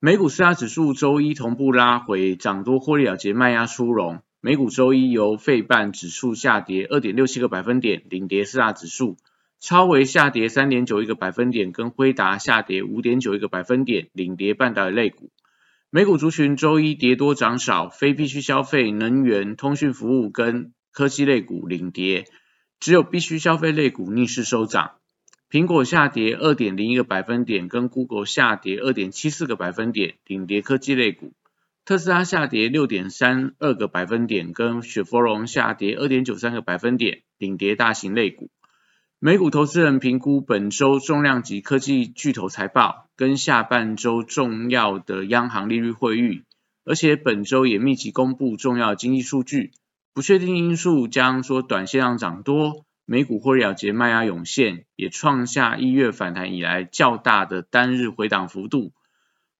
美股四大指数周一同步拉回，涨多获利了结卖压出笼。美股周一由费半指数下跌二点六七个百分点，领跌四大指数；超微下跌三点九一个百分点，跟辉达下跌五点九一个百分点，领跌半导体类股。美股族群周一跌多涨少，非必需消费、能源、通讯服务跟科技类股领跌，只有必需消费类股逆势收涨。苹果下跌二点零一个百分点，跟 Google 下跌二点七四个百分点，领跌科技类股；特斯拉下跌六点三二个百分点，跟雪佛龙下跌二点九三个百分点，领跌大型类股。美股投资人评估本周重量级科技巨头财报，跟下半周重要的央行利率会议，而且本周也密集公布重要经济数据，不确定因素将说短线上涨多。美股获利了结卖压涌现，也创下一月反弹以来较大的单日回档幅度。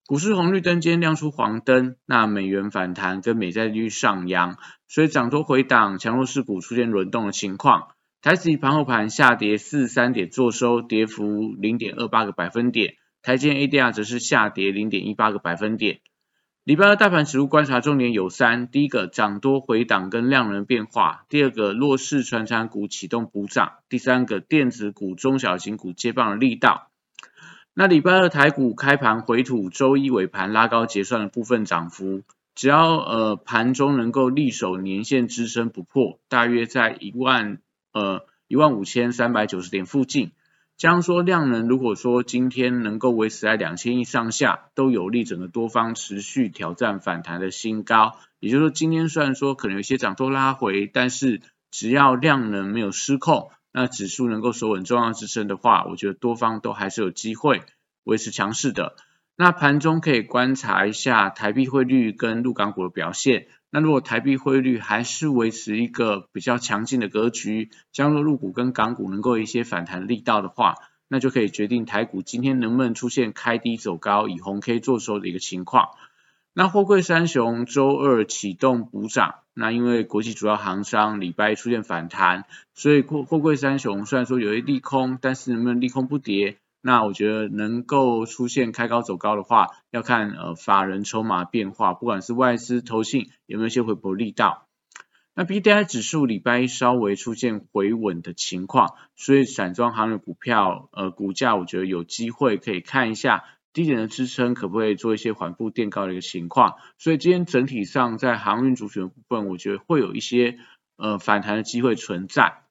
股市红绿灯间亮出黄灯，那美元反弹跟美债利率上扬，所以涨多回档，强弱势股出现轮动的情况。台指盘后盘下跌四三点，做收跌幅零点二八个百分点。台积 ADR 则是下跌零点一八个百分点。礼拜二大盘指数观察重点有三：第一个涨多回档跟量能变化；第二个弱势传产股启动补涨；第三个电子股、中小型股接棒的力道。那礼拜二台股开盘回吐，周一尾盘拉高结算的部分涨幅，只要呃盘中能够力守年线支撑不破，大约在一万呃一万五千三百九十点附近。将说量能，如果说今天能够维持在两千亿上下，都有利整个多方持续挑战反弹的新高。也就是说，今天虽然说可能有些涨多拉回，但是只要量能没有失控，那指数能够守稳重要支撑的话，我觉得多方都还是有机会维持强势的。那盘中可以观察一下台币汇率跟陆港股的表现。那如果台币汇率还是维持一个比较强劲的格局，将若入股跟港股能够一些反弹力道的话，那就可以决定台股今天能不能出现开低走高，以红 K 做收的一个情况。那货柜三雄周二启动补涨，那因为国际主要航商礼拜一出现反弹，所以货货柜三雄虽然说有一利空，但是能不能利空不跌？那我觉得能够出现开高走高的话，要看呃法人筹码变化，不管是外资投信有没有一些回补力道。那 B D I 指数礼拜一稍微出现回稳的情况，所以散装航运股票呃股价我觉得有机会可以看一下低点的支撑可不可以做一些缓步垫高的一个情况。所以今天整体上在航运主选部分，我觉得会有一些呃反弹的机会存在。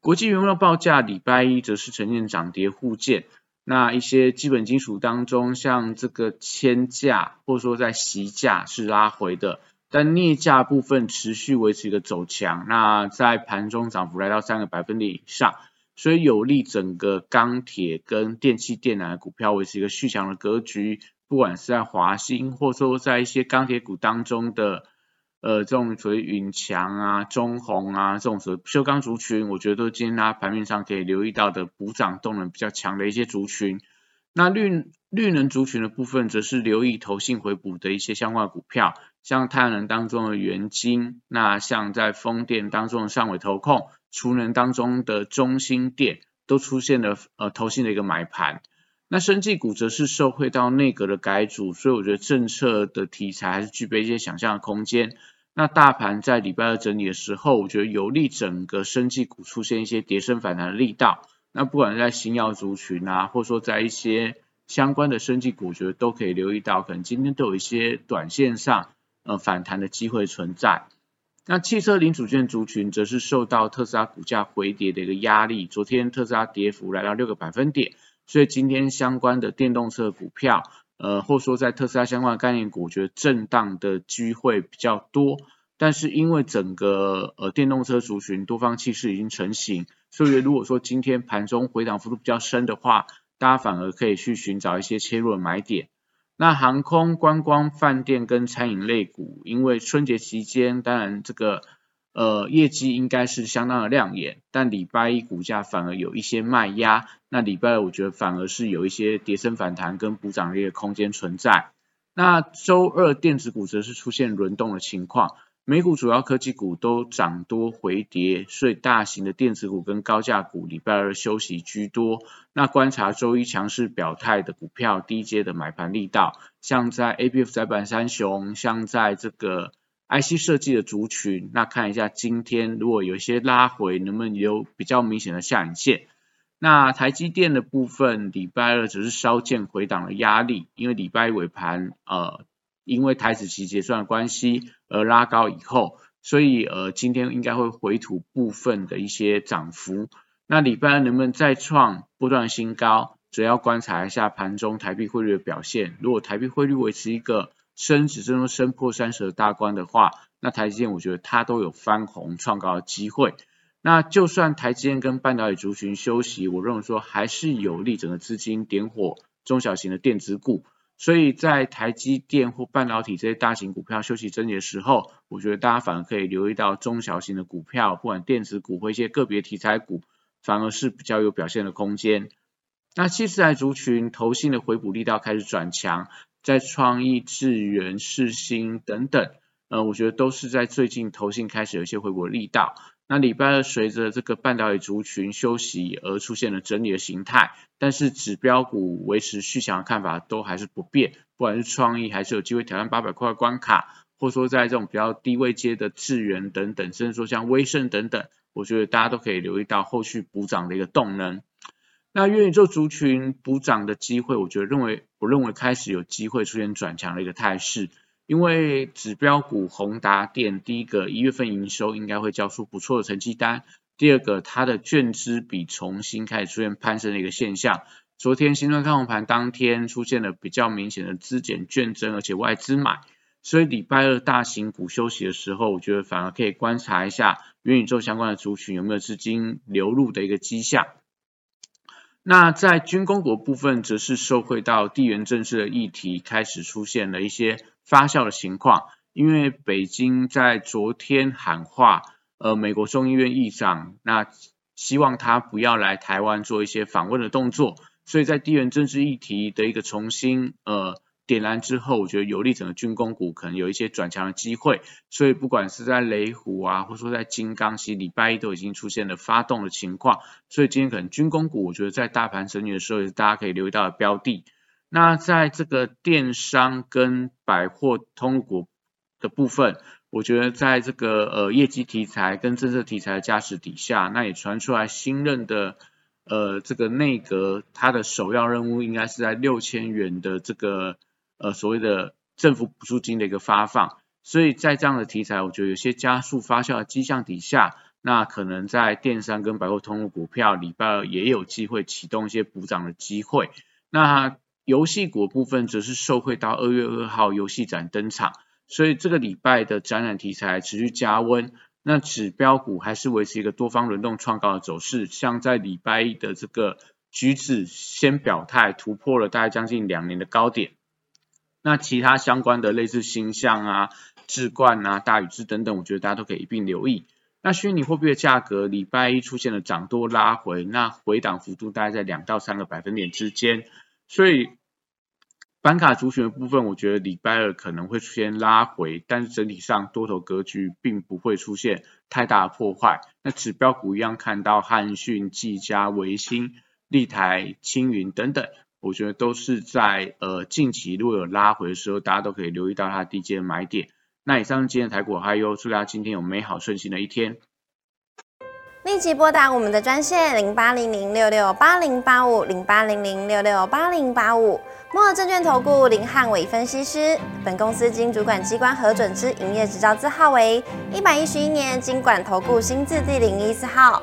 国际原料报价礼拜一则是呈现涨跌互见，那一些基本金属当中，像这个铅价或者说在锡价是拉回的，但镍价部分持续维持一个走强，那在盘中涨幅来到三个百分点以上，所以有利整个钢铁跟电气电缆的股票维持一个续强的格局，不管是在华兴或者说在一些钢铁股当中的。呃，这种所谓允强啊、中红啊，这种所谓修钢族群，我觉得都今天它盘面上可以留意到的补涨动能比较强的一些族群。那绿绿能族群的部分，则是留意投信回补的一些相关股票，像太阳能当中的元晶，那像在风电当中的上尾投控，储能当中的中心电，都出现了呃投信的一个买盘。那生技股则是受惠到内阁的改组，所以我觉得政策的题材还是具备一些想象的空间。那大盘在礼拜二整理的时候，我觉得有利整个生技股出现一些跌升反弹的力道。那不管是在新药族群啊，或者说在一些相关的生技股，我觉得都可以留意到，可能今天都有一些短线上呃反弹的机会存在。那汽车零组件族群则是受到特斯拉股价回跌的一个压力，昨天特斯拉跌幅来到六个百分点。所以今天相关的电动车股票，呃，或者说在特斯拉相关的概念股，我觉得震荡的机会比较多。但是因为整个呃电动车族群多方气势已经成型，所以如果说今天盘中回档幅度比较深的话，大家反而可以去寻找一些切入的买点。那航空、观光、饭店跟餐饮类股，因为春节期间，当然这个呃业绩应该是相当的亮眼，但礼拜一股价反而有一些卖压，那礼拜二我觉得反而是有一些跌升反弹跟补涨的空间存在。那周二电子股则是出现轮动的情况。美股主要科技股都涨多回跌，所以大型的电子股跟高价股礼拜二休息居多。那观察周一强势表态的股票，低阶的买盘力道，像在 A B F 窄板三雄，像在这个 I C 设计的族群，那看一下今天如果有一些拉回，能不能有比较明显的下影线？那台积电的部分，礼拜二只是稍见回档的压力，因为礼拜一尾盘呃。因为台子期结算的关系而拉高以后，所以呃今天应该会回吐部分的一些涨幅。那礼拜二能不能再创波段新高，主要观察一下盘中台币汇率的表现。如果台币汇率维持一个升值，甚至升破三十的大关的话，那台积电我觉得它都有翻红创高的机会。那就算台积电跟半导体族群休息，我认为说还是有利整个资金点火中小型的电子股。所以在台积电或半导体这些大型股票休息整理的时候，我觉得大家反而可以留意到中小型的股票，不管电子股或一些个别题材股，反而是比较有表现的空间。那七十代族群投信的回补力道开始转强，在创意、智源、世新等等，呃，我觉得都是在最近投信开始有一些回补力道。那礼拜二随着这个半导体族群休息而出现了整理的形态，但是指标股维持续强的看法都还是不变，不管是创意还是有机会挑战八百块关卡，或者说在这种比较低位阶的智源等等，甚至说像威盛等等，我觉得大家都可以留意到后续补涨的一个动能。那元宇宙族群补涨的机会，我觉得认为我认为开始有机会出现转强的一个态势。因为指标股宏达电，第一个一月份营收应该会交出不错的成绩单，第二个它的券资比重新开始出现攀升的一个现象。昨天新春开红盘当天出现了比较明显的资减券增，而且外资买，所以礼拜二大型股休息的时候，我觉得反而可以观察一下元宇宙相关的族群有没有资金流入的一个迹象。那在军工国部分，则是受惠到地缘政治的议题开始出现了一些。发酵的情况，因为北京在昨天喊话，呃，美国众议院议长，那希望他不要来台湾做一些访问的动作，所以在地缘政治议题的一个重新呃点燃之后，我觉得有利整个军工股可能有一些转强的机会，所以不管是在雷虎啊，或者说在金刚，其实礼拜一都已经出现了发动的情况，所以今天可能军工股，我觉得在大盘整理的时候，也是大家可以留意到的标的。那在这个电商跟百货通股的部分，我觉得在这个呃业绩题材跟政策题材的加持底下，那也传出来新任的呃这个内阁，它的首要任务应该是在六千元的这个呃所谓的政府补助金的一个发放，所以在这样的题材，我觉得有些加速发酵的迹象底下，那可能在电商跟百货通路股票礼拜二也有机会启动一些补涨的机会，那。游戏股部分则是受惠到二月二号游戏展登场，所以这个礼拜的展览题材持续加温。那指标股还是维持一个多方轮动创高的走势，像在礼拜一的这个橘子先表态突破了大概将近两年的高点。那其他相关的类似星象啊、智冠啊、大宇智等等，我觉得大家都可以一并留意。那虚拟货币的价格礼拜一出现了涨多拉回，那回档幅度大概在两到三个百分点之间，所以。板卡族群的部分，我觉得礼拜二可能会出现拉回，但是整体上多头格局并不会出现太大的破坏。那指标股一样看到汉讯、技嘉、维新、立台、青云等等，我觉得都是在呃近期如果有拉回的时候，大家都可以留意到它的低阶买点。那以上是今天的台股，还有祝大家今天有美好顺心的一天。立即拨打我们的专线零八零零六六八零八五零八零零六六八零八五。摩尔证券投顾林汉伟分析师，本公司经主管机关核准之营业执照字号为一百一十一年经管投顾新字第零一四号。